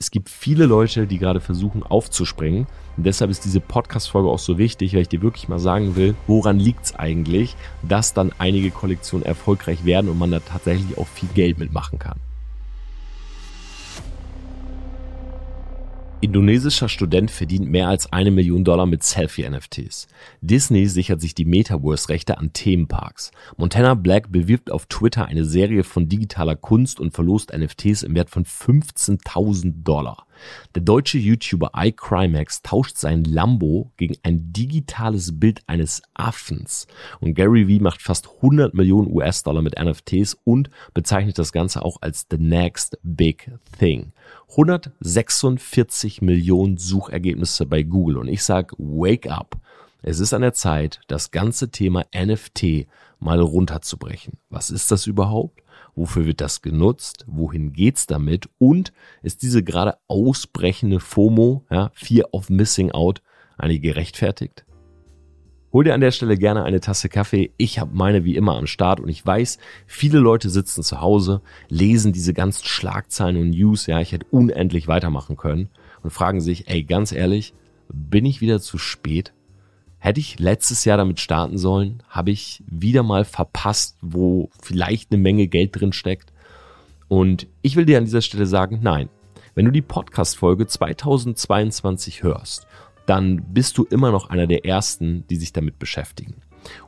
Es gibt viele Leute, die gerade versuchen aufzuspringen. Und deshalb ist diese Podcast-Folge auch so wichtig, weil ich dir wirklich mal sagen will, woran liegt es eigentlich, dass dann einige Kollektionen erfolgreich werden und man da tatsächlich auch viel Geld mitmachen kann. Indonesischer Student verdient mehr als eine Million Dollar mit Selfie-NFTs. Disney sichert sich die Metaverse-Rechte an Themenparks. Montana Black bewirbt auf Twitter eine Serie von digitaler Kunst und verlost NFTs im Wert von 15.000 Dollar. Der deutsche YouTuber iCrimex tauscht sein Lambo gegen ein digitales Bild eines Affens. Und Gary Vee macht fast 100 Millionen US-Dollar mit NFTs und bezeichnet das Ganze auch als the next big thing. 146 Millionen Suchergebnisse bei Google. Und ich sag, wake up. Es ist an der Zeit, das ganze Thema NFT mal runterzubrechen. Was ist das überhaupt? Wofür wird das genutzt? Wohin geht's damit? Und ist diese gerade ausbrechende FOMO, ja, Fear of Missing Out, eigentlich gerechtfertigt? Hol dir an der Stelle gerne eine Tasse Kaffee. Ich habe meine wie immer am Start und ich weiß, viele Leute sitzen zu Hause, lesen diese ganzen Schlagzeilen und News. Ja, ich hätte unendlich weitermachen können und fragen sich, ey, ganz ehrlich, bin ich wieder zu spät? Hätte ich letztes Jahr damit starten sollen? Habe ich wieder mal verpasst, wo vielleicht eine Menge Geld drin steckt? Und ich will dir an dieser Stelle sagen, nein. Wenn du die Podcast-Folge 2022 hörst, dann bist du immer noch einer der ersten, die sich damit beschäftigen.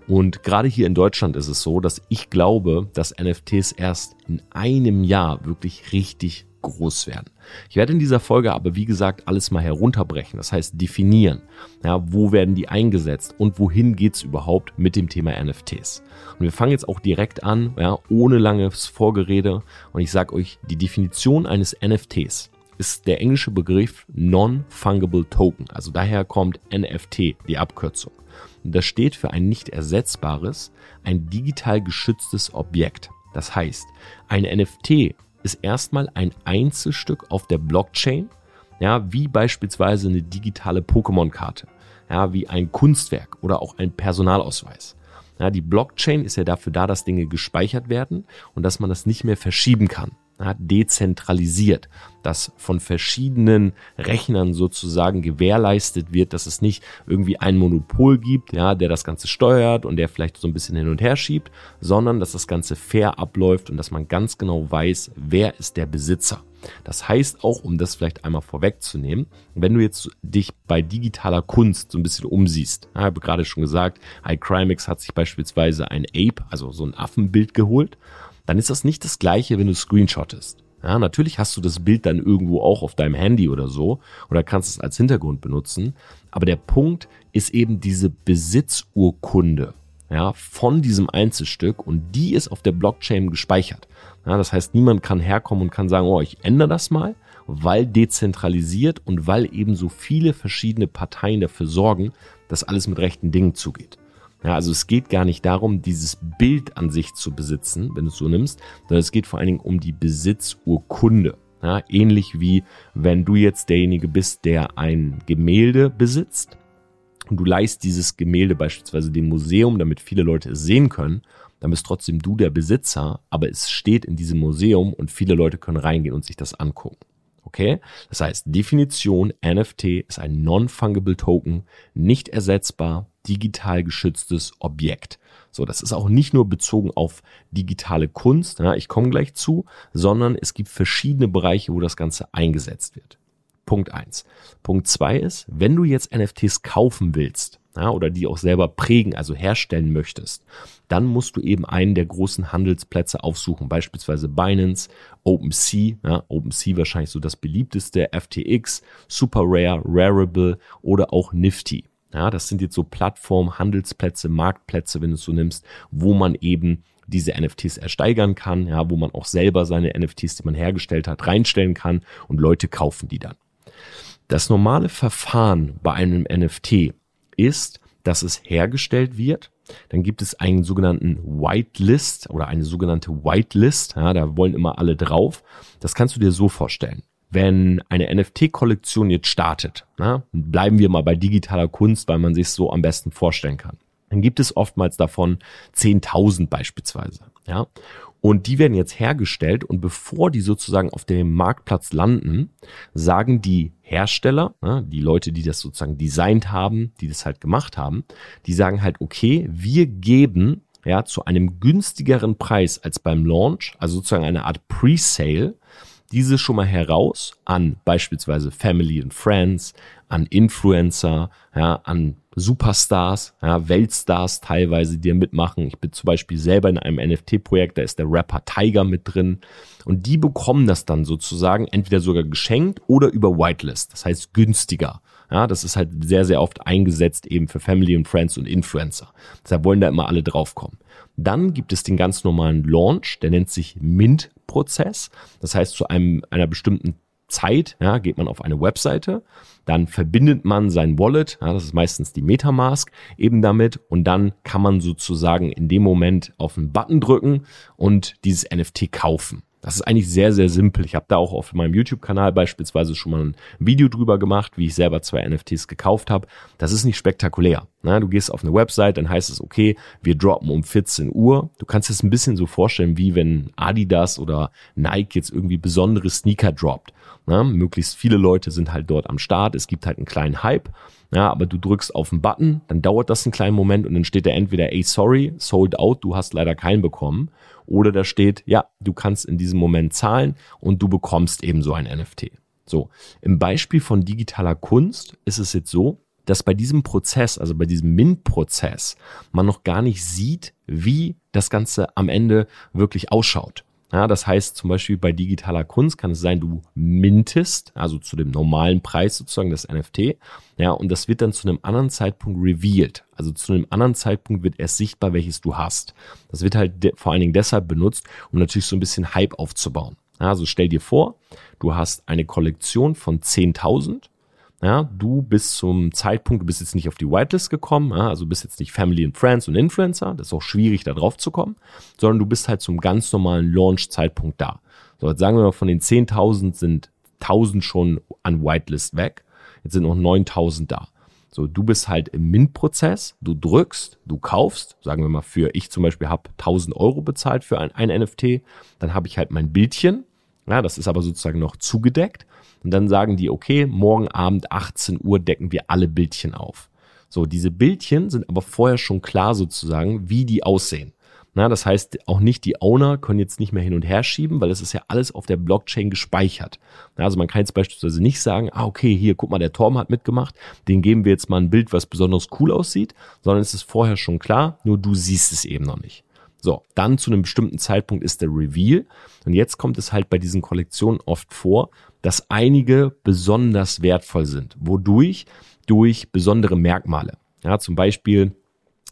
Und gerade hier in Deutschland ist es so, dass ich glaube, dass NFTs erst in einem Jahr wirklich richtig groß werden. Ich werde in dieser Folge aber, wie gesagt, alles mal herunterbrechen. Das heißt, definieren. Ja, wo werden die eingesetzt und wohin geht's überhaupt mit dem Thema NFTs? Und wir fangen jetzt auch direkt an, ja, ohne langes Vorgerede. Und ich sage euch, die Definition eines NFTs ist der englische Begriff Non-Fungible Token. Also daher kommt NFT, die Abkürzung. Und das steht für ein nicht ersetzbares, ein digital geschütztes Objekt. Das heißt, ein NFT ist erstmal ein Einzelstück auf der Blockchain, ja, wie beispielsweise eine digitale Pokémon-Karte, ja, wie ein Kunstwerk oder auch ein Personalausweis. Ja, die Blockchain ist ja dafür da, dass Dinge gespeichert werden und dass man das nicht mehr verschieben kann dezentralisiert, dass von verschiedenen Rechnern sozusagen gewährleistet wird, dass es nicht irgendwie ein Monopol gibt, ja, der das Ganze steuert und der vielleicht so ein bisschen hin und her schiebt, sondern dass das Ganze fair abläuft und dass man ganz genau weiß, wer ist der Besitzer. Das heißt auch, um das vielleicht einmal vorwegzunehmen, wenn du jetzt dich bei digitaler Kunst so ein bisschen umsiehst, ich habe gerade schon gesagt, iCrimex hat sich beispielsweise ein Ape, also so ein Affenbild geholt dann ist das nicht das gleiche, wenn du screenshottest. Ja, natürlich hast du das Bild dann irgendwo auch auf deinem Handy oder so oder kannst es als Hintergrund benutzen. Aber der Punkt ist eben diese Besitzurkunde ja, von diesem Einzelstück und die ist auf der Blockchain gespeichert. Ja, das heißt, niemand kann herkommen und kann sagen, oh, ich ändere das mal, weil dezentralisiert und weil eben so viele verschiedene Parteien dafür sorgen, dass alles mit rechten Dingen zugeht. Ja, also es geht gar nicht darum, dieses Bild an sich zu besitzen, wenn du es so nimmst, sondern es geht vor allen Dingen um die Besitzurkunde. Ja, ähnlich wie wenn du jetzt derjenige bist, der ein Gemälde besitzt und du leist dieses Gemälde beispielsweise dem Museum, damit viele Leute es sehen können, dann bist trotzdem du der Besitzer, aber es steht in diesem Museum und viele Leute können reingehen und sich das angucken. Okay? Das heißt, Definition NFT ist ein Non-Fungible Token, nicht ersetzbar, digital geschütztes Objekt. So, das ist auch nicht nur bezogen auf digitale Kunst, ja, ich komme gleich zu, sondern es gibt verschiedene Bereiche, wo das Ganze eingesetzt wird. Punkt eins. Punkt zwei ist, wenn du jetzt NFTs kaufen willst, ja, oder die auch selber prägen, also herstellen möchtest, dann musst du eben einen der großen Handelsplätze aufsuchen, beispielsweise Binance, OpenSea, ja, OpenSea wahrscheinlich so das beliebteste, FTX, Super Rare, Rarible oder auch Nifty. Ja, das sind jetzt so Plattformen, Handelsplätze, Marktplätze, wenn du es so nimmst, wo man eben diese NFTs ersteigern kann, ja, wo man auch selber seine NFTs, die man hergestellt hat, reinstellen kann und Leute kaufen die dann. Das normale Verfahren bei einem NFT ist, dass es hergestellt wird. Dann gibt es einen sogenannten Whitelist oder eine sogenannte Whitelist. Ja, da wollen immer alle drauf. Das kannst du dir so vorstellen wenn eine NFT-Kollektion jetzt startet, na, bleiben wir mal bei digitaler Kunst, weil man sich so am besten vorstellen kann, dann gibt es oftmals davon 10.000 beispielsweise. Ja? Und die werden jetzt hergestellt und bevor die sozusagen auf dem Marktplatz landen, sagen die Hersteller, ne, die Leute, die das sozusagen designt haben, die das halt gemacht haben, die sagen halt, okay, wir geben ja zu einem günstigeren Preis als beim Launch, also sozusagen eine Art Pre-Sale, diese schon mal heraus an beispielsweise Family and Friends, an Influencer, ja, an Superstars, ja, Weltstars teilweise, die mitmachen. Ich bin zum Beispiel selber in einem NFT-Projekt, da ist der Rapper Tiger mit drin. Und die bekommen das dann sozusagen entweder sogar geschenkt oder über Whitelist, das heißt günstiger. Ja, das ist halt sehr, sehr oft eingesetzt eben für Family und Friends und Influencer. Deshalb wollen da immer alle draufkommen. Dann gibt es den ganz normalen Launch, der nennt sich Mint-Prozess. Das heißt, zu einem, einer bestimmten Zeit ja, geht man auf eine Webseite, dann verbindet man sein Wallet, ja, das ist meistens die Metamask, eben damit und dann kann man sozusagen in dem Moment auf einen Button drücken und dieses NFT kaufen. Das ist eigentlich sehr, sehr simpel. Ich habe da auch auf meinem YouTube-Kanal beispielsweise schon mal ein Video drüber gemacht, wie ich selber zwei NFTs gekauft habe. Das ist nicht spektakulär. Ne? Du gehst auf eine Website, dann heißt es, okay, wir droppen um 14 Uhr. Du kannst es ein bisschen so vorstellen, wie wenn Adidas oder Nike jetzt irgendwie besondere Sneaker droppt. Ne? Möglichst viele Leute sind halt dort am Start. Es gibt halt einen kleinen Hype. Ja, aber du drückst auf den Button, dann dauert das einen kleinen Moment und dann steht da entweder, ey, sorry, sold out, du hast leider keinen bekommen. Oder da steht, ja, du kannst in diesem Moment zahlen und du bekommst eben so ein NFT. So, im Beispiel von digitaler Kunst ist es jetzt so, dass bei diesem Prozess, also bei diesem Mint-Prozess, man noch gar nicht sieht, wie das Ganze am Ende wirklich ausschaut. Ja, das heißt zum Beispiel bei digitaler Kunst kann es sein, du mintest, also zu dem normalen Preis sozusagen das NFT, ja, und das wird dann zu einem anderen Zeitpunkt revealed. Also zu einem anderen Zeitpunkt wird erst sichtbar, welches du hast. Das wird halt vor allen Dingen deshalb benutzt, um natürlich so ein bisschen Hype aufzubauen. Also stell dir vor, du hast eine Kollektion von 10.000 ja, du bist zum Zeitpunkt, du bist jetzt nicht auf die Whitelist gekommen, ja, also bist jetzt nicht Family and Friends und Influencer, das ist auch schwierig, da drauf zu kommen, sondern du bist halt zum ganz normalen Launch-Zeitpunkt da. So, jetzt sagen wir mal, von den 10.000 sind 1.000 schon an Whitelist weg, jetzt sind noch 9.000 da. So, du bist halt im Mint-Prozess, du drückst, du kaufst, sagen wir mal für, ich zum Beispiel habe 1000 Euro bezahlt für ein, ein NFT, dann habe ich halt mein Bildchen, ja, das ist aber sozusagen noch zugedeckt und dann sagen die, okay, morgen Abend 18 Uhr decken wir alle Bildchen auf. So, diese Bildchen sind aber vorher schon klar sozusagen, wie die aussehen. Na, das heißt, auch nicht die Owner können jetzt nicht mehr hin und her schieben, weil es ist ja alles auf der Blockchain gespeichert. Na, also man kann jetzt beispielsweise nicht sagen, ah, okay, hier, guck mal, der Torben hat mitgemacht, den geben wir jetzt mal ein Bild, was besonders cool aussieht, sondern es ist vorher schon klar, nur du siehst es eben noch nicht. So, dann zu einem bestimmten Zeitpunkt ist der Reveal. Und jetzt kommt es halt bei diesen Kollektionen oft vor, dass einige besonders wertvoll sind. Wodurch? Durch besondere Merkmale. Ja, zum Beispiel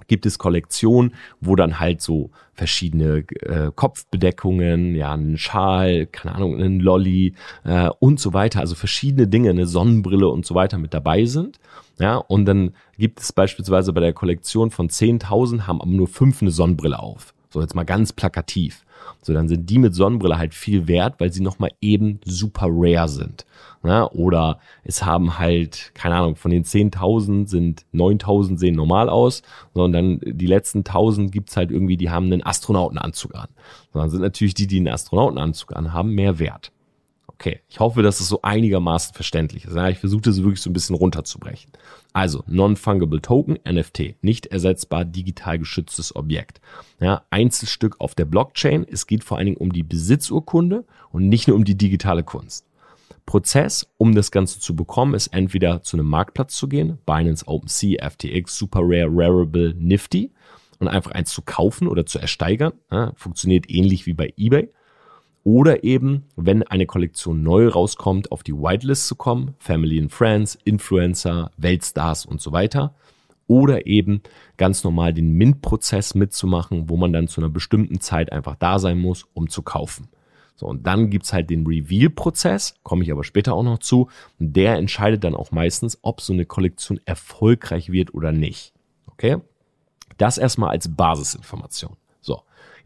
gibt es Kollektionen, wo dann halt so verschiedene äh, Kopfbedeckungen, ja, ein Schal, keine Ahnung, ein Lolly äh, und so weiter, also verschiedene Dinge, eine Sonnenbrille und so weiter mit dabei sind. Ja, und dann gibt es beispielsweise bei der Kollektion von 10.000 haben aber nur fünf eine Sonnenbrille auf. So jetzt mal ganz plakativ. So, dann sind die mit Sonnenbrille halt viel wert, weil sie nochmal eben super rare sind. Ja, oder es haben halt, keine Ahnung, von den 10.000 sind 9.000 sehen normal aus, sondern die letzten 1.000 gibt's halt irgendwie, die haben einen Astronautenanzug an. Sondern sind natürlich die, die einen Astronautenanzug anhaben, mehr wert. Okay, ich hoffe, dass es so einigermaßen verständlich ist. Ja, ich versuche das wirklich so ein bisschen runterzubrechen. Also, Non-Fungible Token, NFT, nicht ersetzbar digital geschütztes Objekt. Ja, Einzelstück auf der Blockchain. Es geht vor allen Dingen um die Besitzurkunde und nicht nur um die digitale Kunst. Prozess, um das Ganze zu bekommen, ist entweder zu einem Marktplatz zu gehen, Binance, OpenSea, FTX, Super Rare, Rarible, Nifty, und einfach eins zu kaufen oder zu ersteigern. Ja, funktioniert ähnlich wie bei eBay. Oder eben, wenn eine Kollektion neu rauskommt, auf die Whitelist zu kommen, Family and Friends, Influencer, Weltstars und so weiter. Oder eben ganz normal den Mint-Prozess mitzumachen, wo man dann zu einer bestimmten Zeit einfach da sein muss, um zu kaufen. So, und dann gibt's halt den Reveal-Prozess, komme ich aber später auch noch zu. Und der entscheidet dann auch meistens, ob so eine Kollektion erfolgreich wird oder nicht. Okay? Das erstmal als Basisinformation.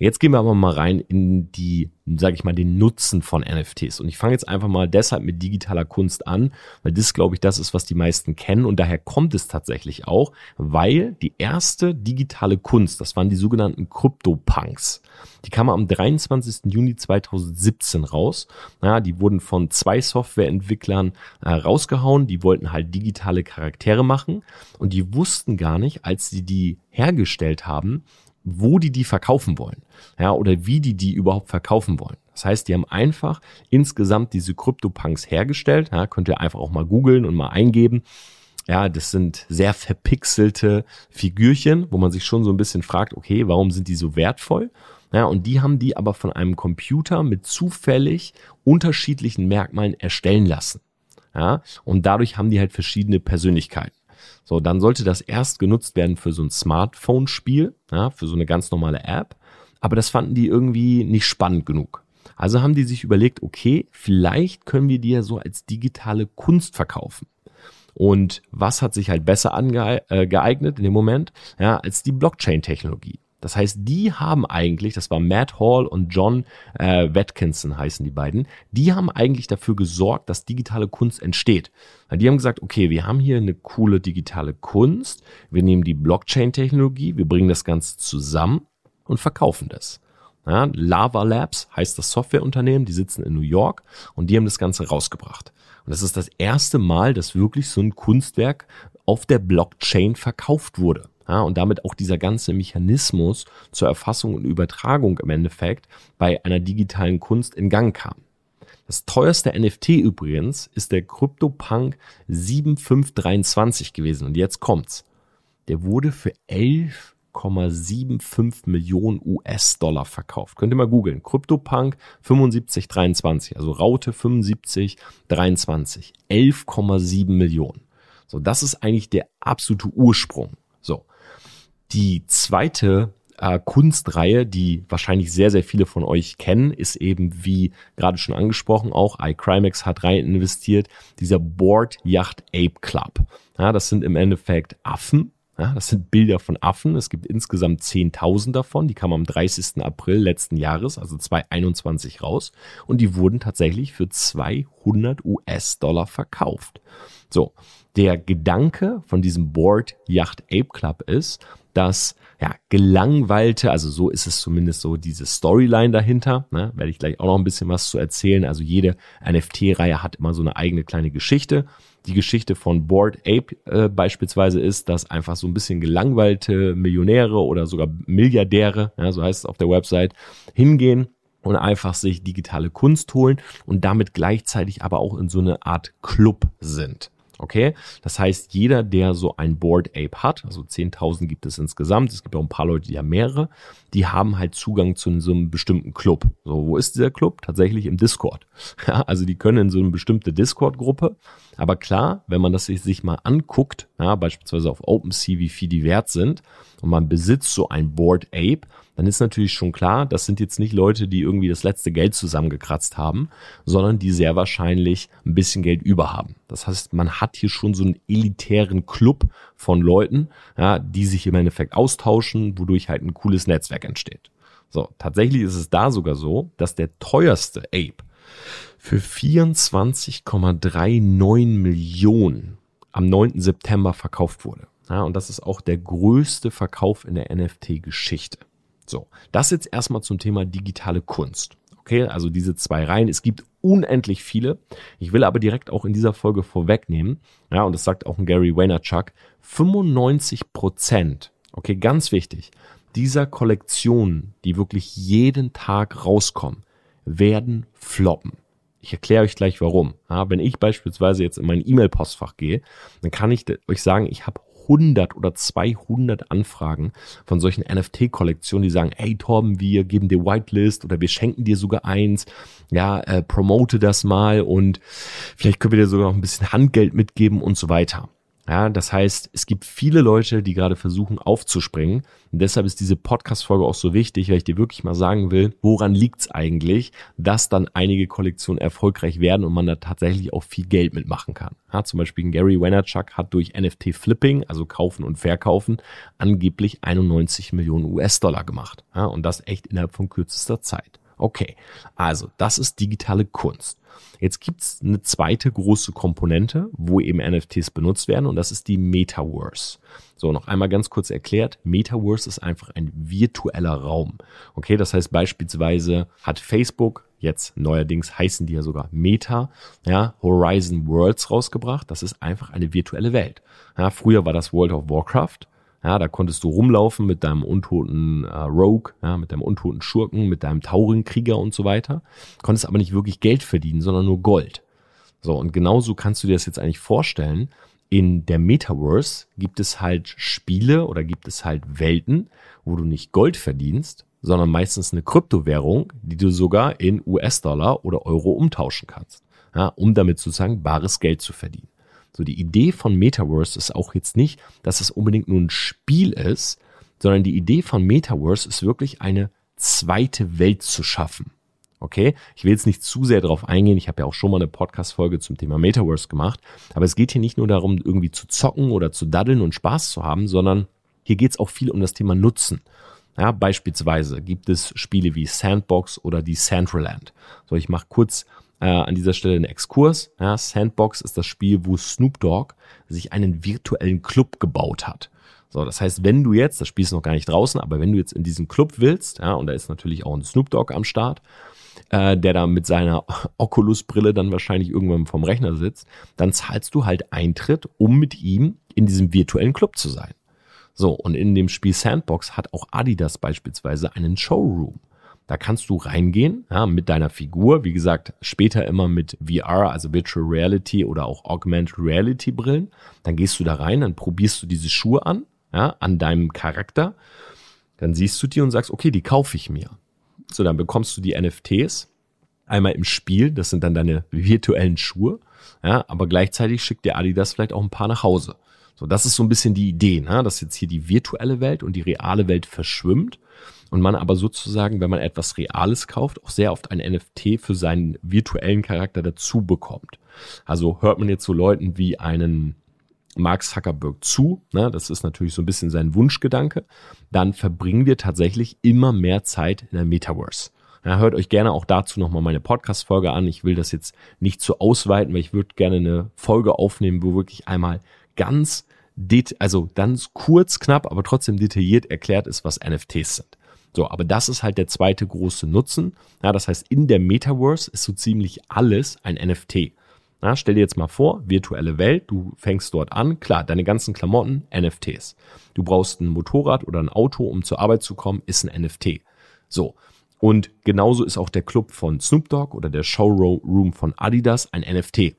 Jetzt gehen wir aber mal rein in die, sage ich mal, den Nutzen von NFTs. Und ich fange jetzt einfach mal deshalb mit digitaler Kunst an, weil das, glaube ich, das ist, was die meisten kennen. Und daher kommt es tatsächlich auch, weil die erste digitale Kunst, das waren die sogenannten Crypto-Punks. Die kamen am 23. Juni 2017 raus. Ja, die wurden von zwei Softwareentwicklern äh, rausgehauen. Die wollten halt digitale Charaktere machen. Und die wussten gar nicht, als sie die hergestellt haben, wo die die verkaufen wollen, ja, oder wie die die überhaupt verkaufen wollen. Das heißt, die haben einfach insgesamt diese CryptoPunks hergestellt, ja, könnt ihr einfach auch mal googeln und mal eingeben. Ja, das sind sehr verpixelte Figürchen, wo man sich schon so ein bisschen fragt, okay, warum sind die so wertvoll? Ja, und die haben die aber von einem Computer mit zufällig unterschiedlichen Merkmalen erstellen lassen. Ja, und dadurch haben die halt verschiedene Persönlichkeiten. So, dann sollte das erst genutzt werden für so ein Smartphone-Spiel, ja, für so eine ganz normale App. Aber das fanden die irgendwie nicht spannend genug. Also haben die sich überlegt, okay, vielleicht können wir die ja so als digitale Kunst verkaufen. Und was hat sich halt besser angeeignet äh, in dem Moment, ja, als die Blockchain-Technologie. Das heißt, die haben eigentlich, das war Matt Hall und John äh, Watkinson heißen die beiden, die haben eigentlich dafür gesorgt, dass digitale Kunst entsteht. Die haben gesagt, okay, wir haben hier eine coole digitale Kunst, wir nehmen die Blockchain-Technologie, wir bringen das Ganze zusammen und verkaufen das. Ja, Lava Labs heißt das Softwareunternehmen, die sitzen in New York und die haben das Ganze rausgebracht. Und das ist das erste Mal, dass wirklich so ein Kunstwerk auf der Blockchain verkauft wurde. Ja, und damit auch dieser ganze Mechanismus zur Erfassung und Übertragung im Endeffekt bei einer digitalen Kunst in Gang kam. Das teuerste NFT übrigens ist der CryptoPunk 7523 gewesen. Und jetzt kommt's. Der wurde für 11,75 Millionen US-Dollar verkauft. Könnt ihr mal googeln. CryptoPunk 7523, also Raute 7523. 11,7 Millionen. So, das ist eigentlich der absolute Ursprung. Die zweite äh, Kunstreihe, die wahrscheinlich sehr, sehr viele von euch kennen, ist eben, wie gerade schon angesprochen, auch iCrimex hat rein investiert, dieser Board Yacht Ape Club. Ja, das sind im Endeffekt Affen. Ja, das sind Bilder von Affen. Es gibt insgesamt 10.000 davon. Die kamen am 30. April letzten Jahres, also 2021 raus. Und die wurden tatsächlich für 200 US-Dollar verkauft. So, der Gedanke von diesem Board Yacht Ape Club ist, dass ja, gelangweilte, also so ist es zumindest so diese Storyline dahinter, ne, werde ich gleich auch noch ein bisschen was zu erzählen. Also jede NFT-Reihe hat immer so eine eigene kleine Geschichte. Die Geschichte von Board Ape äh, beispielsweise ist, dass einfach so ein bisschen gelangweilte Millionäre oder sogar Milliardäre, ja, so heißt es auf der Website, hingehen und einfach sich digitale Kunst holen und damit gleichzeitig aber auch in so eine Art Club sind. Okay, das heißt, jeder, der so ein Board Ape hat, also 10.000 gibt es insgesamt, es gibt auch ein paar Leute, die haben mehrere, die haben halt Zugang zu so einem bestimmten Club. So, wo ist dieser Club? Tatsächlich im Discord. Ja, also die können in so eine bestimmte Discord-Gruppe. Aber klar, wenn man das sich mal anguckt, ja, beispielsweise auf OpenSea, wie viel die wert sind, und man besitzt so ein Board Ape, dann ist natürlich schon klar, das sind jetzt nicht Leute, die irgendwie das letzte Geld zusammengekratzt haben, sondern die sehr wahrscheinlich ein bisschen Geld über haben. Das heißt, man hat hier schon so einen elitären Club von Leuten, ja, die sich im Endeffekt austauschen, wodurch halt ein cooles Netzwerk entsteht. So, tatsächlich ist es da sogar so, dass der teuerste Ape für 24,39 Millionen am 9. September verkauft wurde. Ja, und das ist auch der größte Verkauf in der NFT-Geschichte. So, das jetzt erstmal zum Thema digitale Kunst. Okay, also diese zwei Reihen. Es gibt unendlich viele. Ich will aber direkt auch in dieser Folge vorwegnehmen, ja, und das sagt auch ein Gary Vaynerchuk, 95 Prozent, okay, ganz wichtig, dieser Kollektionen, die wirklich jeden Tag rauskommen, werden floppen. Ich erkläre euch gleich warum. Ja, wenn ich beispielsweise jetzt in mein E-Mail-Postfach gehe, dann kann ich euch sagen, ich habe 100 oder 200 Anfragen von solchen NFT-Kollektionen, die sagen, hey Torben, wir geben dir Whitelist oder wir schenken dir sogar eins, ja, äh, promote das mal und vielleicht können wir dir sogar noch ein bisschen Handgeld mitgeben und so weiter. Ja, das heißt, es gibt viele Leute, die gerade versuchen aufzuspringen. Und deshalb ist diese Podcast-Folge auch so wichtig, weil ich dir wirklich mal sagen will, woran liegt's eigentlich, dass dann einige Kollektionen erfolgreich werden und man da tatsächlich auch viel Geld mitmachen kann. Ja, zum Beispiel Gary Vaynerchuk hat durch NFT-Flipping, also Kaufen und Verkaufen, angeblich 91 Millionen US-Dollar gemacht. Ja, und das echt innerhalb von kürzester Zeit. Okay, also das ist digitale Kunst. Jetzt gibt's eine zweite große Komponente, wo eben NFTs benutzt werden und das ist die Metaverse. So, noch einmal ganz kurz erklärt. Metaverse ist einfach ein virtueller Raum. Okay, das heißt beispielsweise hat Facebook jetzt neuerdings heißen die ja sogar Meta, ja, Horizon Worlds rausgebracht. Das ist einfach eine virtuelle Welt. Ja, früher war das World of Warcraft. Ja, da konntest du rumlaufen mit deinem untoten äh, Rogue, ja, mit deinem untoten Schurken, mit deinem Taurenkrieger und so weiter. Konntest aber nicht wirklich Geld verdienen, sondern nur Gold. So, und genauso kannst du dir das jetzt eigentlich vorstellen. In der Metaverse gibt es halt Spiele oder gibt es halt Welten, wo du nicht Gold verdienst, sondern meistens eine Kryptowährung, die du sogar in US-Dollar oder Euro umtauschen kannst, ja, um damit sozusagen bares Geld zu verdienen. So, die Idee von Metaverse ist auch jetzt nicht, dass es unbedingt nur ein Spiel ist, sondern die Idee von Metaverse ist wirklich eine zweite Welt zu schaffen. Okay, ich will jetzt nicht zu sehr darauf eingehen. Ich habe ja auch schon mal eine Podcast-Folge zum Thema Metaverse gemacht. Aber es geht hier nicht nur darum, irgendwie zu zocken oder zu daddeln und Spaß zu haben, sondern hier geht es auch viel um das Thema Nutzen. Ja, beispielsweise gibt es Spiele wie Sandbox oder die Centraland. So, ich mache kurz äh, an dieser Stelle einen Exkurs. Ja, Sandbox ist das Spiel, wo Snoop Dogg sich einen virtuellen Club gebaut hat. So, das heißt, wenn du jetzt, das Spiel ist noch gar nicht draußen, aber wenn du jetzt in diesen Club willst, ja, und da ist natürlich auch ein Snoop Dogg am Start, äh, der da mit seiner Oculus-Brille dann wahrscheinlich irgendwann vom Rechner sitzt, dann zahlst du halt Eintritt, um mit ihm in diesem virtuellen Club zu sein. So, und in dem Spiel Sandbox hat auch Adidas beispielsweise einen Showroom. Da kannst du reingehen ja, mit deiner Figur. Wie gesagt, später immer mit VR, also Virtual Reality oder auch Augmented Reality Brillen. Dann gehst du da rein, dann probierst du diese Schuhe an, ja, an deinem Charakter. Dann siehst du die und sagst, okay, die kaufe ich mir. So, dann bekommst du die NFTs einmal im Spiel. Das sind dann deine virtuellen Schuhe. Ja, aber gleichzeitig schickt dir Adidas vielleicht auch ein paar nach Hause. So, das ist so ein bisschen die Idee, ne? dass jetzt hier die virtuelle Welt und die reale Welt verschwimmt und man aber sozusagen, wenn man etwas Reales kauft, auch sehr oft ein NFT für seinen virtuellen Charakter dazu bekommt. Also hört man jetzt so Leuten wie einen Mark Zuckerberg zu, ne, das ist natürlich so ein bisschen sein Wunschgedanke, dann verbringen wir tatsächlich immer mehr Zeit in der Metaverse. Ja, hört euch gerne auch dazu nochmal meine Podcast-Folge an. Ich will das jetzt nicht zu ausweiten, weil ich würde gerne eine Folge aufnehmen, wo wirklich einmal ganz, also ganz kurz, knapp, aber trotzdem detailliert erklärt ist, was NFTs sind. So, aber das ist halt der zweite große Nutzen. Ja, das heißt, in der Metaverse ist so ziemlich alles ein NFT. Ja, stell dir jetzt mal vor, virtuelle Welt, du fängst dort an, klar, deine ganzen Klamotten, NFTs. Du brauchst ein Motorrad oder ein Auto, um zur Arbeit zu kommen, ist ein NFT. So. Und genauso ist auch der Club von Snoop Dogg oder der Showroom von Adidas ein NFT.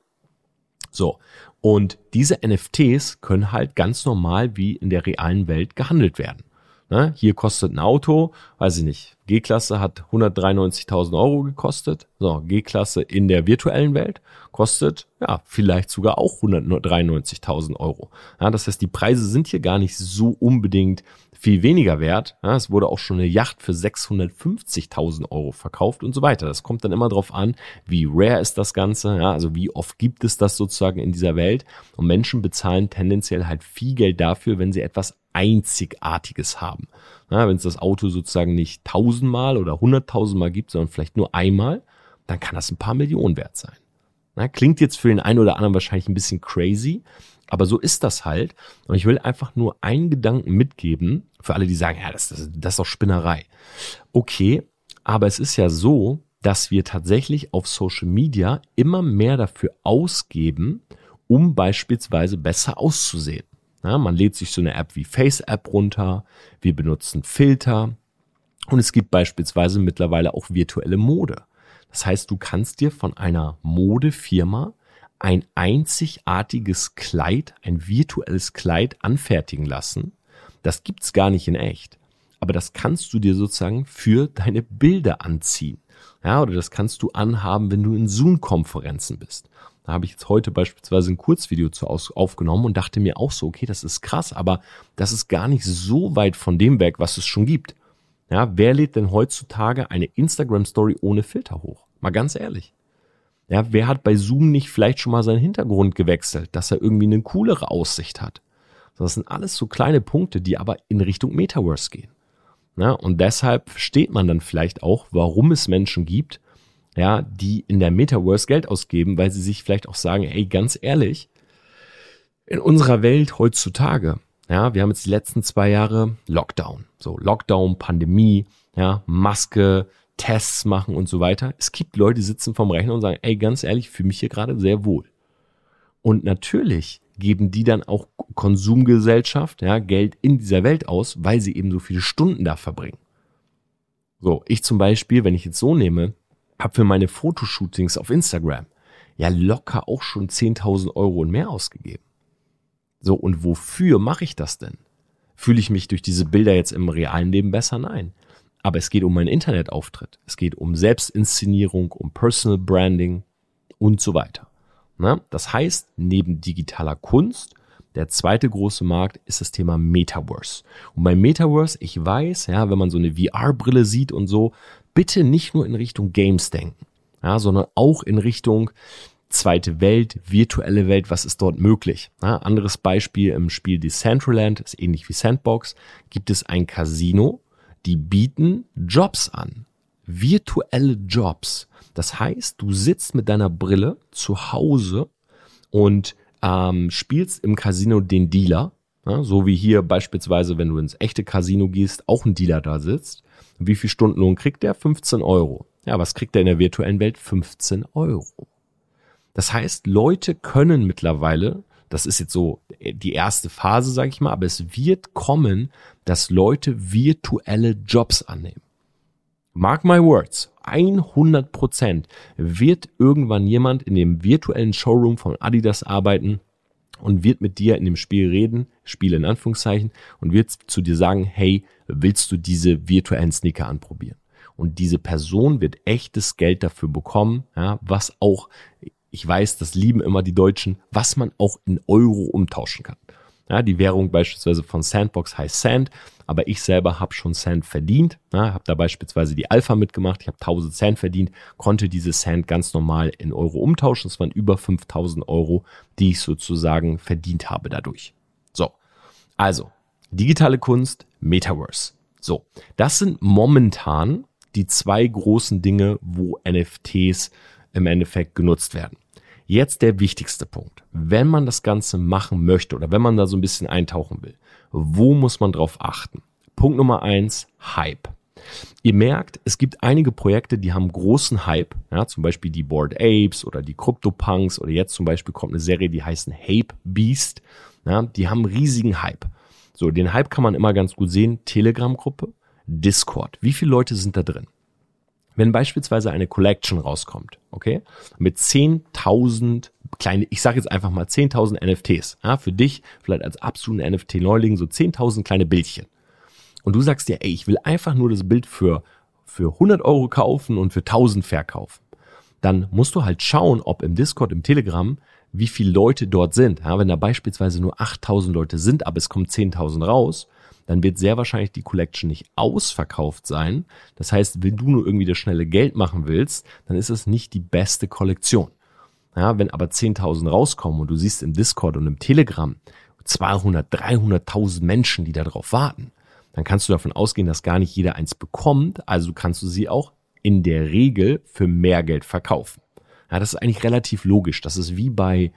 So. Und diese NFTs können halt ganz normal wie in der realen Welt gehandelt werden. Ne? Hier kostet ein Auto, weiß ich nicht, G-Klasse hat 193.000 Euro gekostet. So, G-Klasse in der virtuellen Welt kostet ja vielleicht sogar auch 193.000 Euro. Ja, das heißt, die Preise sind hier gar nicht so unbedingt viel weniger wert. Ja, es wurde auch schon eine Yacht für 650.000 Euro verkauft und so weiter. Das kommt dann immer darauf an, wie rare ist das Ganze, ja, also wie oft gibt es das sozusagen in dieser Welt. Und Menschen bezahlen tendenziell halt viel Geld dafür, wenn sie etwas Einzigartiges haben. Wenn es das Auto sozusagen nicht tausendmal oder hunderttausendmal gibt, sondern vielleicht nur einmal, dann kann das ein paar Millionen wert sein. Na, klingt jetzt für den einen oder anderen wahrscheinlich ein bisschen crazy, aber so ist das halt. Und ich will einfach nur einen Gedanken mitgeben, für alle, die sagen, ja, das, das, das ist doch Spinnerei. Okay, aber es ist ja so, dass wir tatsächlich auf Social Media immer mehr dafür ausgeben, um beispielsweise besser auszusehen. Ja, man lädt sich so eine App wie Face App runter, wir benutzen Filter und es gibt beispielsweise mittlerweile auch virtuelle Mode. Das heißt, du kannst dir von einer Modefirma ein einzigartiges Kleid, ein virtuelles Kleid anfertigen lassen. Das gibt's gar nicht in echt. Aber das kannst du dir sozusagen für deine Bilder anziehen. Ja, oder das kannst du anhaben, wenn du in Zoom-Konferenzen bist. Da habe ich jetzt heute beispielsweise ein Kurzvideo zu aus, aufgenommen und dachte mir auch so, okay, das ist krass, aber das ist gar nicht so weit von dem weg, was es schon gibt. Ja, wer lädt denn heutzutage eine Instagram Story ohne Filter hoch? Mal ganz ehrlich. Ja, wer hat bei Zoom nicht vielleicht schon mal seinen Hintergrund gewechselt, dass er irgendwie eine coolere Aussicht hat? Das sind alles so kleine Punkte, die aber in Richtung Metaverse gehen. Ja, und deshalb versteht man dann vielleicht auch, warum es Menschen gibt, ja, die in der Metaverse Geld ausgeben, weil sie sich vielleicht auch sagen, ey, ganz ehrlich, in unserer Welt heutzutage, ja, wir haben jetzt die letzten zwei Jahre Lockdown, so Lockdown, Pandemie, ja, Maske, Tests machen und so weiter. Es gibt Leute, die sitzen vorm Rechner und sagen, ey, ganz ehrlich, für mich hier gerade sehr wohl. Und natürlich geben die dann auch Konsumgesellschaft, ja, Geld in dieser Welt aus, weil sie eben so viele Stunden da verbringen. So, ich zum Beispiel, wenn ich jetzt so nehme, habe für meine Fotoshootings auf Instagram ja locker auch schon 10.000 Euro und mehr ausgegeben. So, und wofür mache ich das denn? Fühle ich mich durch diese Bilder jetzt im realen Leben besser? Nein. Aber es geht um meinen Internetauftritt. Es geht um Selbstinszenierung, um Personal Branding und so weiter. Na, das heißt, neben digitaler Kunst, der zweite große Markt ist das Thema Metaverse. Und beim Metaverse, ich weiß, ja, wenn man so eine VR-Brille sieht und so, bitte nicht nur in Richtung Games denken, ja, sondern auch in Richtung zweite Welt, virtuelle Welt, was ist dort möglich? Ja, anderes Beispiel im Spiel Decentraland, ist ähnlich wie Sandbox, gibt es ein Casino, die bieten Jobs an. Virtuelle Jobs. Das heißt, du sitzt mit deiner Brille zu Hause und ähm, spielst im Casino den Dealer, ja, so wie hier beispielsweise, wenn du ins echte Casino gehst, auch ein Dealer da sitzt. Wie viel Stundenlohn kriegt der? 15 Euro. Ja, was kriegt er in der virtuellen Welt? 15 Euro. Das heißt, Leute können mittlerweile, das ist jetzt so die erste Phase, sage ich mal, aber es wird kommen, dass Leute virtuelle Jobs annehmen. Mark my words, 100 Prozent wird irgendwann jemand in dem virtuellen Showroom von Adidas arbeiten und wird mit dir in dem Spiel reden, Spiel in Anführungszeichen, und wird zu dir sagen, hey, willst du diese virtuellen Sneaker anprobieren? Und diese Person wird echtes Geld dafür bekommen, ja, was auch, ich weiß, das lieben immer die Deutschen, was man auch in Euro umtauschen kann. Ja, die Währung beispielsweise von Sandbox heißt Sand, aber ich selber habe schon Sand verdient. Ja, habe da beispielsweise die Alpha mitgemacht. Ich habe 1000 Sand verdient, konnte diese Sand ganz normal in Euro umtauschen. Das waren über 5000 Euro, die ich sozusagen verdient habe dadurch. So, also digitale Kunst, Metaverse. So, das sind momentan die zwei großen Dinge, wo NFTs im Endeffekt genutzt werden. Jetzt der wichtigste Punkt. Wenn man das Ganze machen möchte oder wenn man da so ein bisschen eintauchen will, wo muss man drauf achten? Punkt Nummer eins, Hype. Ihr merkt, es gibt einige Projekte, die haben großen Hype, ja, zum Beispiel die Board Apes oder die CryptoPunks oder jetzt zum Beispiel kommt eine Serie, die heißt Hape Beast, ja, die haben riesigen Hype. So, den Hype kann man immer ganz gut sehen. Telegram-Gruppe, Discord. Wie viele Leute sind da drin? Wenn beispielsweise eine Collection rauskommt, okay, mit 10.000 kleine, ich sage jetzt einfach mal 10.000 NFTs, ja, für dich vielleicht als absoluten NFT-Neuling so 10.000 kleine Bildchen. Und du sagst dir, ey, ich will einfach nur das Bild für, für 100 Euro kaufen und für 1000 verkaufen. Dann musst du halt schauen, ob im Discord, im Telegram, wie viele Leute dort sind. Ja, wenn da beispielsweise nur 8000 Leute sind, aber es kommen 10.000 raus, dann wird sehr wahrscheinlich die Collection nicht ausverkauft sein. Das heißt, wenn du nur irgendwie das schnelle Geld machen willst, dann ist es nicht die beste Kollektion. Ja, wenn aber 10.000 rauskommen und du siehst im Discord und im Telegram 200, 300.000 Menschen, die darauf warten, dann kannst du davon ausgehen, dass gar nicht jeder eins bekommt. Also kannst du sie auch in der Regel für mehr Geld verkaufen. Ja, das ist eigentlich relativ logisch. Das ist wie bei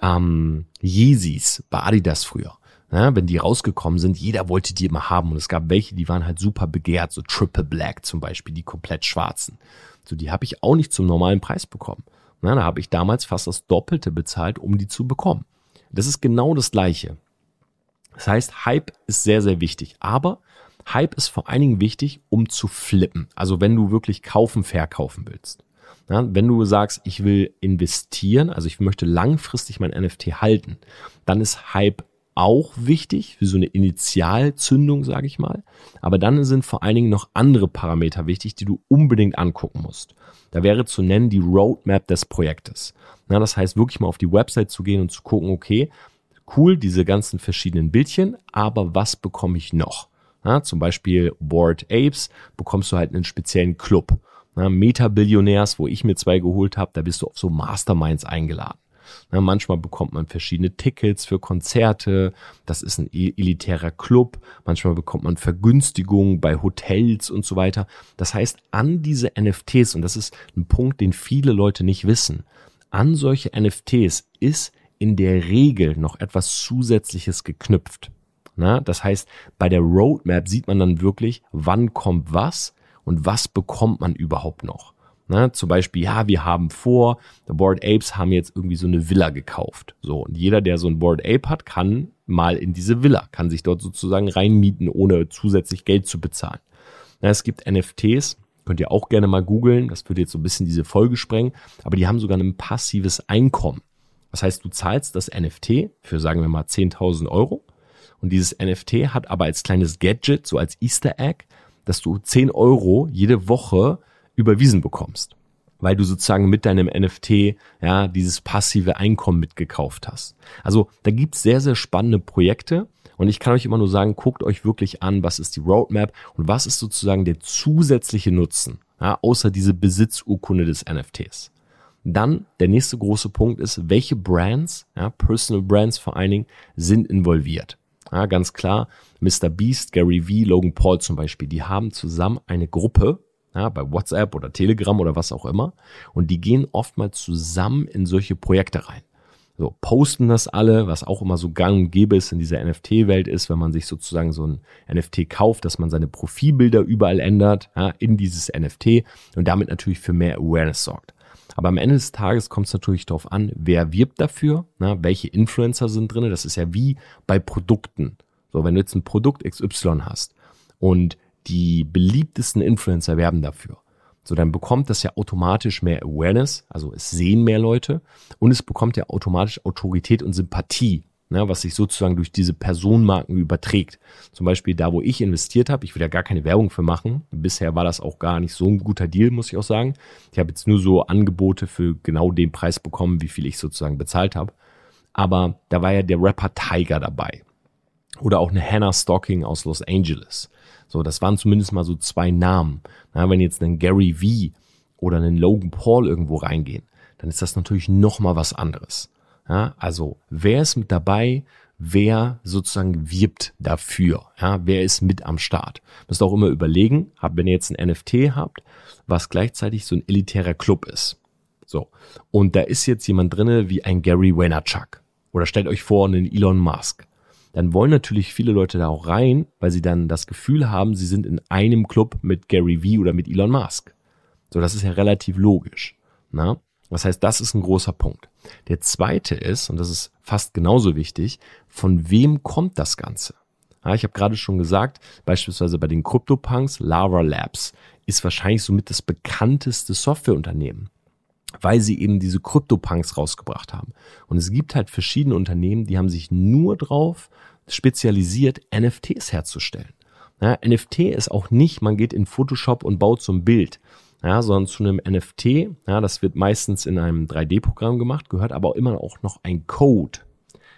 ähm, Yeezys, bei Adidas früher. Ja, wenn die rausgekommen sind, jeder wollte die immer haben und es gab welche, die waren halt super begehrt, so Triple Black zum Beispiel, die komplett schwarzen. So, die habe ich auch nicht zum normalen Preis bekommen. Na, da habe ich damals fast das Doppelte bezahlt, um die zu bekommen. Das ist genau das Gleiche. Das heißt, Hype ist sehr, sehr wichtig. Aber Hype ist vor allen Dingen wichtig, um zu flippen. Also wenn du wirklich kaufen, verkaufen willst. Ja, wenn du sagst, ich will investieren, also ich möchte langfristig mein NFT halten, dann ist Hype auch wichtig für so eine Initialzündung, sage ich mal. Aber dann sind vor allen Dingen noch andere Parameter wichtig, die du unbedingt angucken musst. Da wäre zu nennen die Roadmap des Projektes. Na, das heißt, wirklich mal auf die Website zu gehen und zu gucken, okay, cool, diese ganzen verschiedenen Bildchen, aber was bekomme ich noch? Na, zum Beispiel Board Apes bekommst du halt einen speziellen Club. Meta-Billionärs, wo ich mir zwei geholt habe, da bist du auf so Masterminds eingeladen. Na, manchmal bekommt man verschiedene Tickets für Konzerte, das ist ein elitärer Club, manchmal bekommt man Vergünstigungen bei Hotels und so weiter. Das heißt, an diese NFTs, und das ist ein Punkt, den viele Leute nicht wissen, an solche NFTs ist in der Regel noch etwas Zusätzliches geknüpft. Na, das heißt, bei der Roadmap sieht man dann wirklich, wann kommt was und was bekommt man überhaupt noch. Na, zum Beispiel, ja, wir haben vor, The Board Apes haben jetzt irgendwie so eine Villa gekauft. So, und jeder, der so ein Board Ape hat, kann mal in diese Villa, kann sich dort sozusagen reinmieten, ohne zusätzlich Geld zu bezahlen. Na, es gibt NFTs, Könnt ihr auch gerne mal googeln. Das würde jetzt so ein bisschen diese Folge sprengen. Aber die haben sogar ein passives Einkommen. Das heißt, du zahlst das NFT für, sagen wir mal, 10.000 Euro. Und dieses NFT hat aber als kleines Gadget, so als Easter Egg, dass du 10 Euro jede Woche überwiesen bekommst. Weil du sozusagen mit deinem NFT ja dieses passive Einkommen mitgekauft hast. Also da gibt's sehr, sehr spannende Projekte. Und ich kann euch immer nur sagen, guckt euch wirklich an, was ist die Roadmap und was ist sozusagen der zusätzliche Nutzen, ja, außer diese Besitzurkunde des NFTs. Dann der nächste große Punkt ist, welche Brands, ja, Personal Brands vor allen Dingen, sind involviert. Ja, ganz klar, Mr. Beast, Gary Vee, Logan Paul zum Beispiel, die haben zusammen eine Gruppe, ja, bei WhatsApp oder Telegram oder was auch immer, und die gehen oftmals zusammen in solche Projekte rein. So, posten das alle, was auch immer so gang und gäbe ist in dieser NFT-Welt ist, wenn man sich sozusagen so ein NFT kauft, dass man seine Profilbilder überall ändert, ja, in dieses NFT und damit natürlich für mehr Awareness sorgt. Aber am Ende des Tages kommt es natürlich darauf an, wer wirbt dafür, na, welche Influencer sind drin. Das ist ja wie bei Produkten. So, wenn du jetzt ein Produkt XY hast und die beliebtesten Influencer werben dafür, so, dann bekommt das ja automatisch mehr Awareness, also es sehen mehr Leute und es bekommt ja automatisch Autorität und Sympathie, ne, was sich sozusagen durch diese Personenmarken überträgt. Zum Beispiel da, wo ich investiert habe, ich will ja gar keine Werbung für machen. Bisher war das auch gar nicht so ein guter Deal, muss ich auch sagen. Ich habe jetzt nur so Angebote für genau den Preis bekommen, wie viel ich sozusagen bezahlt habe. Aber da war ja der Rapper Tiger dabei. Oder auch eine Hannah Stocking aus Los Angeles. So, das waren zumindest mal so zwei Namen. Na, wenn jetzt ein Gary V oder ein Logan Paul irgendwo reingehen, dann ist das natürlich noch mal was anderes. Ja, also wer ist mit dabei? Wer sozusagen wirbt dafür? Ja, wer ist mit am Start? Müsst auch immer überlegen, wenn ihr jetzt ein NFT habt, was gleichzeitig so ein elitärer Club ist. So. Und da ist jetzt jemand drinne wie ein Gary Vaynerchuk. Oder stellt euch vor, einen Elon Musk dann wollen natürlich viele Leute da auch rein, weil sie dann das Gefühl haben, sie sind in einem Club mit Gary Vee oder mit Elon Musk. So, das ist ja relativ logisch. Na? Das heißt, das ist ein großer Punkt. Der zweite ist, und das ist fast genauso wichtig, von wem kommt das Ganze? Ja, ich habe gerade schon gesagt, beispielsweise bei den CryptoPunks, Lava Labs ist wahrscheinlich somit das bekannteste Softwareunternehmen weil sie eben diese Krypto-Punks rausgebracht haben. Und es gibt halt verschiedene Unternehmen, die haben sich nur drauf spezialisiert, NFTs herzustellen. Ja, NFT ist auch nicht, man geht in Photoshop und baut so ein Bild, ja, sondern zu einem NFT, ja, das wird meistens in einem 3D-Programm gemacht, gehört aber immer auch noch ein Code.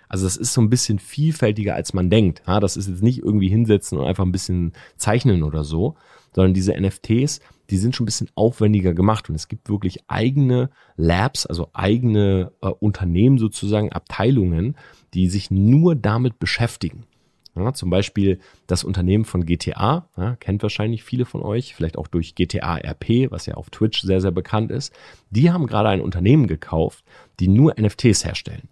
Also das ist so ein bisschen vielfältiger, als man denkt. Ja, das ist jetzt nicht irgendwie hinsetzen und einfach ein bisschen zeichnen oder so, sondern diese NFTs, die sind schon ein bisschen aufwendiger gemacht und es gibt wirklich eigene Labs, also eigene äh, Unternehmen sozusagen, Abteilungen, die sich nur damit beschäftigen. Ja, zum Beispiel das Unternehmen von GTA, ja, kennt wahrscheinlich viele von euch, vielleicht auch durch GTA RP, was ja auf Twitch sehr, sehr bekannt ist. Die haben gerade ein Unternehmen gekauft, die nur NFTs herstellen.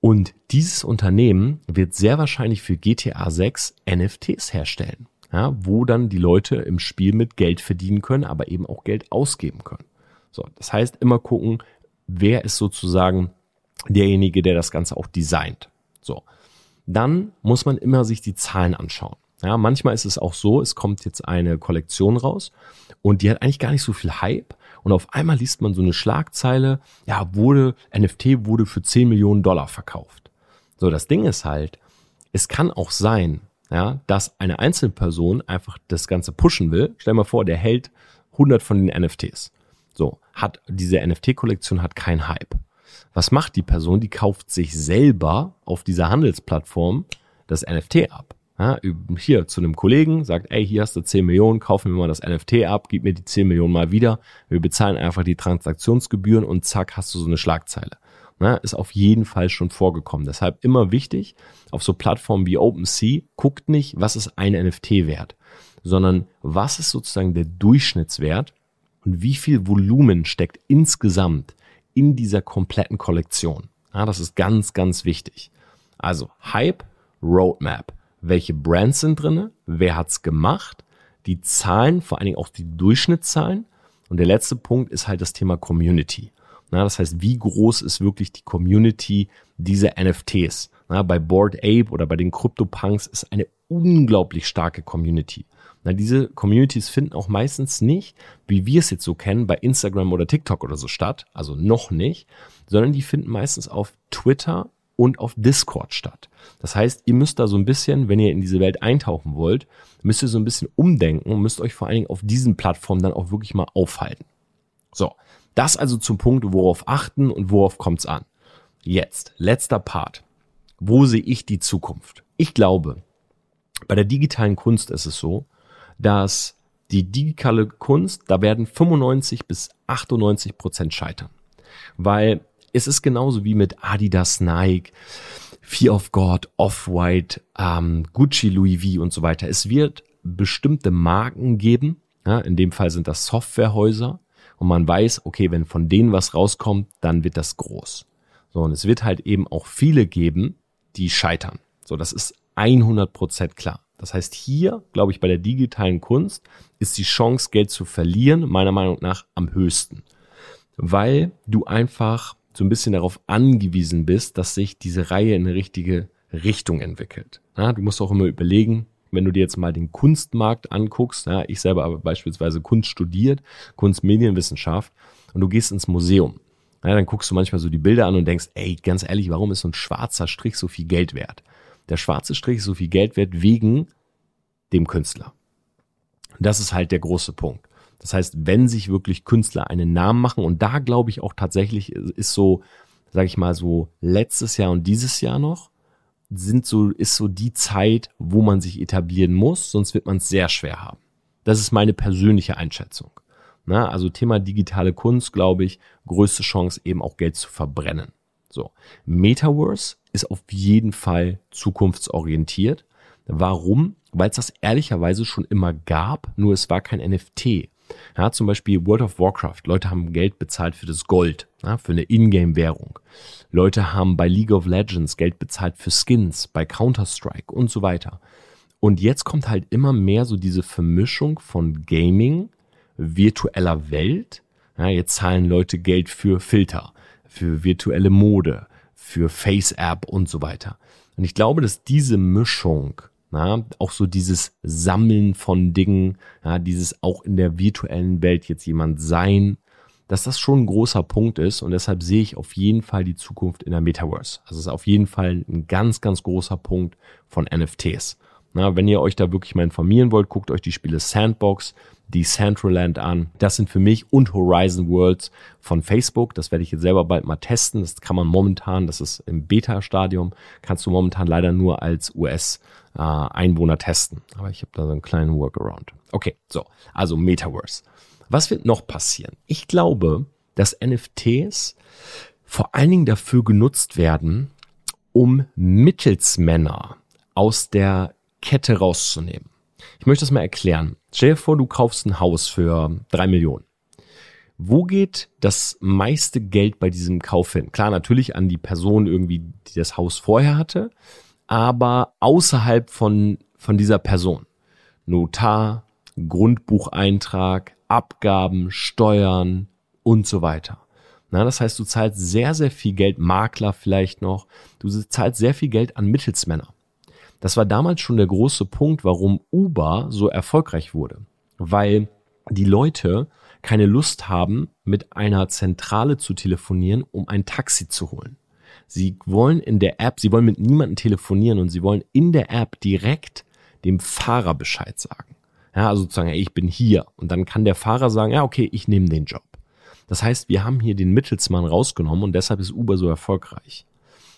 Und dieses Unternehmen wird sehr wahrscheinlich für GTA 6 NFTs herstellen ja, wo dann die Leute im Spiel mit Geld verdienen können, aber eben auch Geld ausgeben können. So, das heißt immer gucken, wer ist sozusagen derjenige, der das Ganze auch designt. So, dann muss man immer sich die Zahlen anschauen. Ja, manchmal ist es auch so, es kommt jetzt eine Kollektion raus und die hat eigentlich gar nicht so viel Hype und auf einmal liest man so eine Schlagzeile, ja, wurde, NFT wurde für 10 Millionen Dollar verkauft. So, das Ding ist halt, es kann auch sein, ja, dass eine einzelne Person einfach das Ganze pushen will. Stell dir mal vor, der hält 100 von den NFTs. So, hat diese NFT-Kollektion hat keinen Hype. Was macht die Person? Die kauft sich selber auf dieser Handelsplattform das NFT ab. Ja, hier zu einem Kollegen, sagt, ey, hier hast du 10 Millionen, kaufen wir mal das NFT ab, gib mir die 10 Millionen mal wieder. Wir bezahlen einfach die Transaktionsgebühren und zack, hast du so eine Schlagzeile. Ja, ist auf jeden Fall schon vorgekommen. Deshalb immer wichtig, auf so Plattformen wie OpenSea, guckt nicht, was ist ein NFT wert, sondern was ist sozusagen der Durchschnittswert und wie viel Volumen steckt insgesamt in dieser kompletten Kollektion. Ja, das ist ganz, ganz wichtig. Also Hype, Roadmap welche Brands sind drinne, wer hat's gemacht, die Zahlen, vor allen Dingen auch die Durchschnittszahlen. Und der letzte Punkt ist halt das Thema Community. Na, das heißt, wie groß ist wirklich die Community dieser NFTs? Na, bei Board Ape oder bei den CryptoPunks ist eine unglaublich starke Community. Na, diese Communities finden auch meistens nicht, wie wir es jetzt so kennen, bei Instagram oder TikTok oder so statt, also noch nicht, sondern die finden meistens auf Twitter und auf Discord statt. Das heißt, ihr müsst da so ein bisschen, wenn ihr in diese Welt eintauchen wollt, müsst ihr so ein bisschen umdenken und müsst euch vor allen Dingen auf diesen Plattformen dann auch wirklich mal aufhalten. So, das also zum Punkt, worauf achten und worauf kommt's an. Jetzt, letzter Part. Wo sehe ich die Zukunft? Ich glaube, bei der digitalen Kunst ist es so, dass die digitale Kunst, da werden 95 bis 98 Prozent scheitern. Weil es ist genauso wie mit Adidas, Nike, Fear of God, Off-White, ähm, Gucci, Louis V und so weiter. Es wird bestimmte Marken geben. Ja, in dem Fall sind das Softwarehäuser. Und man weiß, okay, wenn von denen was rauskommt, dann wird das groß. So, und es wird halt eben auch viele geben, die scheitern. So, das ist 100 Prozent klar. Das heißt, hier, glaube ich, bei der digitalen Kunst ist die Chance, Geld zu verlieren, meiner Meinung nach am höchsten. Weil du einfach so ein bisschen darauf angewiesen bist, dass sich diese Reihe in eine richtige Richtung entwickelt. Ja, du musst auch immer überlegen, wenn du dir jetzt mal den Kunstmarkt anguckst, ja, ich selber habe beispielsweise Kunst studiert, Kunstmedienwissenschaft, und du gehst ins Museum. Ja, dann guckst du manchmal so die Bilder an und denkst, ey, ganz ehrlich, warum ist so ein schwarzer Strich so viel Geld wert? Der schwarze Strich ist so viel Geld wert wegen dem Künstler. Das ist halt der große Punkt. Das heißt, wenn sich wirklich Künstler einen Namen machen, und da glaube ich auch tatsächlich, ist so, sage ich mal, so letztes Jahr und dieses Jahr noch, sind so, ist so die Zeit, wo man sich etablieren muss, sonst wird man es sehr schwer haben. Das ist meine persönliche Einschätzung. Na, also Thema digitale Kunst, glaube ich, größte Chance eben auch Geld zu verbrennen. So. Metaverse ist auf jeden Fall zukunftsorientiert. Warum? Weil es das ehrlicherweise schon immer gab, nur es war kein NFT. Ja, zum Beispiel World of Warcraft. Leute haben Geld bezahlt für das Gold, ja, für eine Ingame-Währung. Leute haben bei League of Legends Geld bezahlt für Skins, bei Counter-Strike und so weiter. Und jetzt kommt halt immer mehr so diese Vermischung von Gaming, virtueller Welt. Ja, jetzt zahlen Leute Geld für Filter, für virtuelle Mode, für Face-App und so weiter. Und ich glaube, dass diese Mischung ja, auch so dieses Sammeln von Dingen, ja, dieses auch in der virtuellen Welt jetzt jemand sein, dass das schon ein großer Punkt ist und deshalb sehe ich auf jeden Fall die Zukunft in der Metaverse. Also es ist auf jeden Fall ein ganz, ganz großer Punkt von NFTs. Na, wenn ihr euch da wirklich mal informieren wollt, guckt euch die Spiele Sandbox, die Centraland an. Das sind für mich und Horizon Worlds von Facebook. Das werde ich jetzt selber bald mal testen. Das kann man momentan, das ist im Beta-Stadium, kannst du momentan leider nur als US äh, testen. Aber ich habe da so einen kleinen Workaround. Okay, so, also Metaverse. Was wird noch passieren? Ich glaube, dass NFTs vor allen Dingen dafür genutzt werden, um Mittelsmänner aus der Kette rauszunehmen. Ich möchte das mal erklären. Stell dir vor, du kaufst ein Haus für drei Millionen. Wo geht das meiste Geld bei diesem Kauf hin? Klar, natürlich an die Person irgendwie, die das Haus vorher hatte, aber außerhalb von, von dieser Person. Notar, Grundbucheintrag, Abgaben, Steuern und so weiter. Na, das heißt, du zahlst sehr, sehr viel Geld, Makler vielleicht noch, du zahlst sehr viel Geld an Mittelsmänner. Das war damals schon der große Punkt, warum Uber so erfolgreich wurde. Weil die Leute keine Lust haben, mit einer Zentrale zu telefonieren, um ein Taxi zu holen. Sie wollen in der App, sie wollen mit niemandem telefonieren und sie wollen in der App direkt dem Fahrer Bescheid sagen. Ja, also sozusagen, ich bin hier. Und dann kann der Fahrer sagen, ja, okay, ich nehme den Job. Das heißt, wir haben hier den Mittelsmann rausgenommen und deshalb ist Uber so erfolgreich.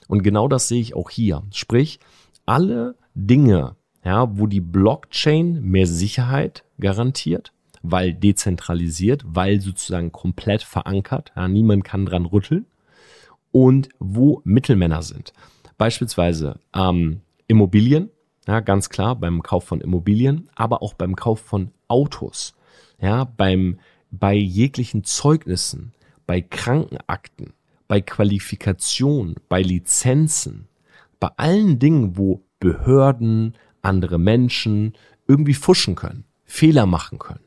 Und genau das sehe ich auch hier. Sprich, alle Dinge, ja, wo die Blockchain mehr Sicherheit garantiert, weil dezentralisiert, weil sozusagen komplett verankert, ja, niemand kann dran rütteln und wo Mittelmänner sind. Beispielsweise ähm, Immobilien, ja, ganz klar beim Kauf von Immobilien, aber auch beim Kauf von Autos, ja, beim bei jeglichen Zeugnissen, bei Krankenakten, bei Qualifikation, bei Lizenzen, bei allen Dingen, wo Behörden, andere Menschen irgendwie fuschen können, Fehler machen können.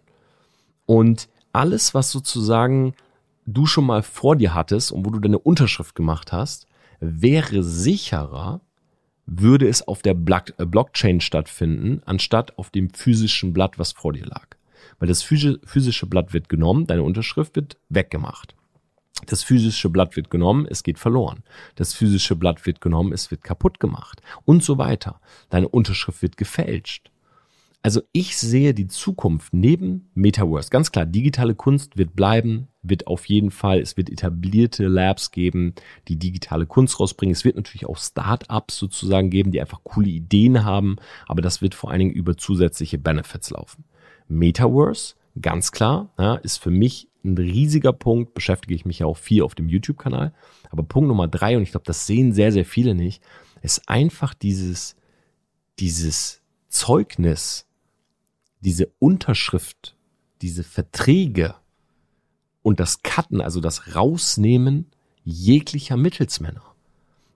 Und alles, was sozusagen du schon mal vor dir hattest und wo du deine Unterschrift gemacht hast, wäre sicherer, würde es auf der äh, Blockchain stattfinden, anstatt auf dem physischen Blatt, was vor dir lag. Weil das physische Blatt wird genommen, deine Unterschrift wird weggemacht. Das physische Blatt wird genommen, es geht verloren. Das physische Blatt wird genommen, es wird kaputt gemacht und so weiter. Deine Unterschrift wird gefälscht. Also ich sehe die Zukunft neben Metaverse. Ganz klar, digitale Kunst wird bleiben, wird auf jeden Fall, es wird etablierte Labs geben, die digitale Kunst rausbringen. Es wird natürlich auch Startups sozusagen geben, die einfach coole Ideen haben, aber das wird vor allen Dingen über zusätzliche Benefits laufen. Metaverse, ganz klar, ja, ist für mich ein riesiger Punkt, beschäftige ich mich ja auch viel auf dem YouTube-Kanal. Aber Punkt Nummer drei, und ich glaube, das sehen sehr, sehr viele nicht, ist einfach dieses, dieses Zeugnis, diese Unterschrift, diese Verträge und das Cutten, also das Rausnehmen jeglicher Mittelsmänner.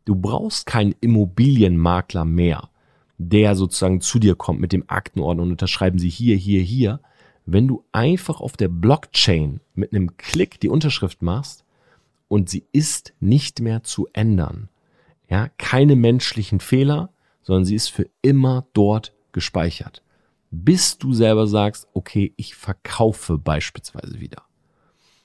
Du brauchst keinen Immobilienmakler mehr, der sozusagen zu dir kommt mit dem Aktenordner und unterschreiben sie hier, hier, hier. Wenn du einfach auf der Blockchain mit einem Klick die Unterschrift machst und sie ist nicht mehr zu ändern. Ja, keine menschlichen Fehler, sondern sie ist für immer dort gespeichert bis du selber sagst, okay, ich verkaufe beispielsweise wieder.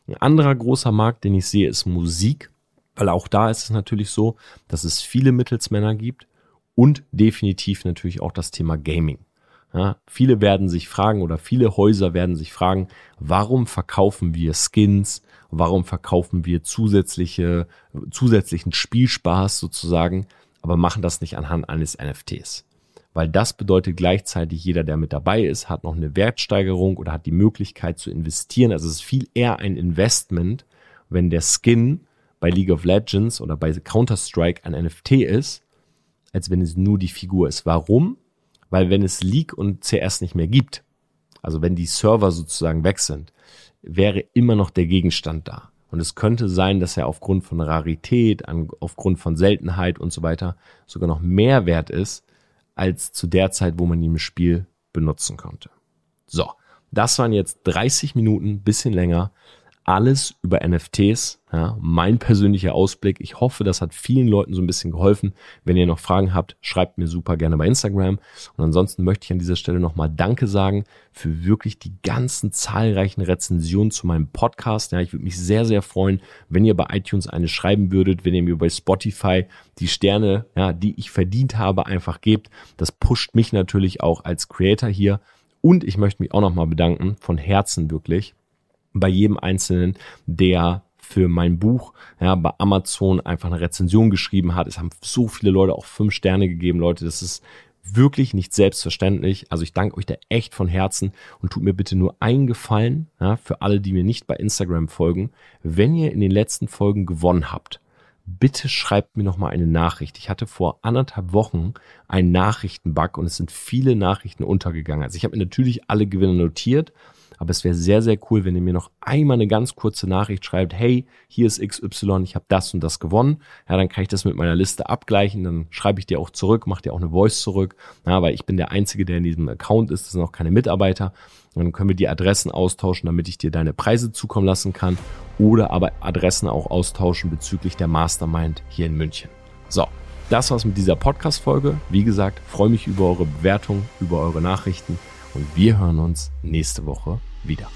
Ein anderer großer Markt, den ich sehe, ist Musik, weil auch da ist es natürlich so, dass es viele Mittelsmänner gibt und definitiv natürlich auch das Thema Gaming. Ja, viele werden sich fragen oder viele Häuser werden sich fragen, warum verkaufen wir Skins, warum verkaufen wir zusätzliche, zusätzlichen Spielspaß sozusagen, aber machen das nicht anhand eines NFTs weil das bedeutet gleichzeitig, jeder, der mit dabei ist, hat noch eine Wertsteigerung oder hat die Möglichkeit zu investieren. Also es ist viel eher ein Investment, wenn der Skin bei League of Legends oder bei Counter-Strike ein NFT ist, als wenn es nur die Figur ist. Warum? Weil wenn es League und CS nicht mehr gibt, also wenn die Server sozusagen weg sind, wäre immer noch der Gegenstand da. Und es könnte sein, dass er aufgrund von Rarität, aufgrund von Seltenheit und so weiter sogar noch mehr wert ist, als zu der Zeit, wo man ihn im Spiel benutzen konnte. So, das waren jetzt 30 Minuten, bisschen länger. Alles über NFTs, ja, mein persönlicher Ausblick. Ich hoffe, das hat vielen Leuten so ein bisschen geholfen. Wenn ihr noch Fragen habt, schreibt mir super gerne bei Instagram. Und ansonsten möchte ich an dieser Stelle nochmal Danke sagen für wirklich die ganzen zahlreichen Rezensionen zu meinem Podcast. Ja, ich würde mich sehr, sehr freuen, wenn ihr bei iTunes eine schreiben würdet, wenn ihr mir bei Spotify die Sterne, ja, die ich verdient habe, einfach gebt. Das pusht mich natürlich auch als Creator hier. Und ich möchte mich auch nochmal bedanken, von Herzen wirklich, bei jedem Einzelnen, der für mein Buch ja, bei Amazon einfach eine Rezension geschrieben hat. Es haben so viele Leute auch fünf Sterne gegeben, Leute. Das ist wirklich nicht selbstverständlich. Also ich danke euch da echt von Herzen und tut mir bitte nur einen Gefallen, ja, für alle, die mir nicht bei Instagram folgen. Wenn ihr in den letzten Folgen gewonnen habt, bitte schreibt mir noch mal eine Nachricht. Ich hatte vor anderthalb Wochen einen Nachrichtenbug und es sind viele Nachrichten untergegangen. Also ich habe mir natürlich alle Gewinne notiert aber es wäre sehr, sehr cool, wenn ihr mir noch einmal eine ganz kurze Nachricht schreibt, hey, hier ist XY, ich habe das und das gewonnen. Ja, dann kann ich das mit meiner Liste abgleichen, dann schreibe ich dir auch zurück, mache dir auch eine Voice zurück, ja, weil ich bin der Einzige, der in diesem Account ist, das sind auch keine Mitarbeiter. Und dann können wir die Adressen austauschen, damit ich dir deine Preise zukommen lassen kann oder aber Adressen auch austauschen bezüglich der Mastermind hier in München. So, das war's mit dieser Podcast-Folge. Wie gesagt, freue mich über eure Bewertung, über eure Nachrichten und wir hören uns nächste Woche wieder.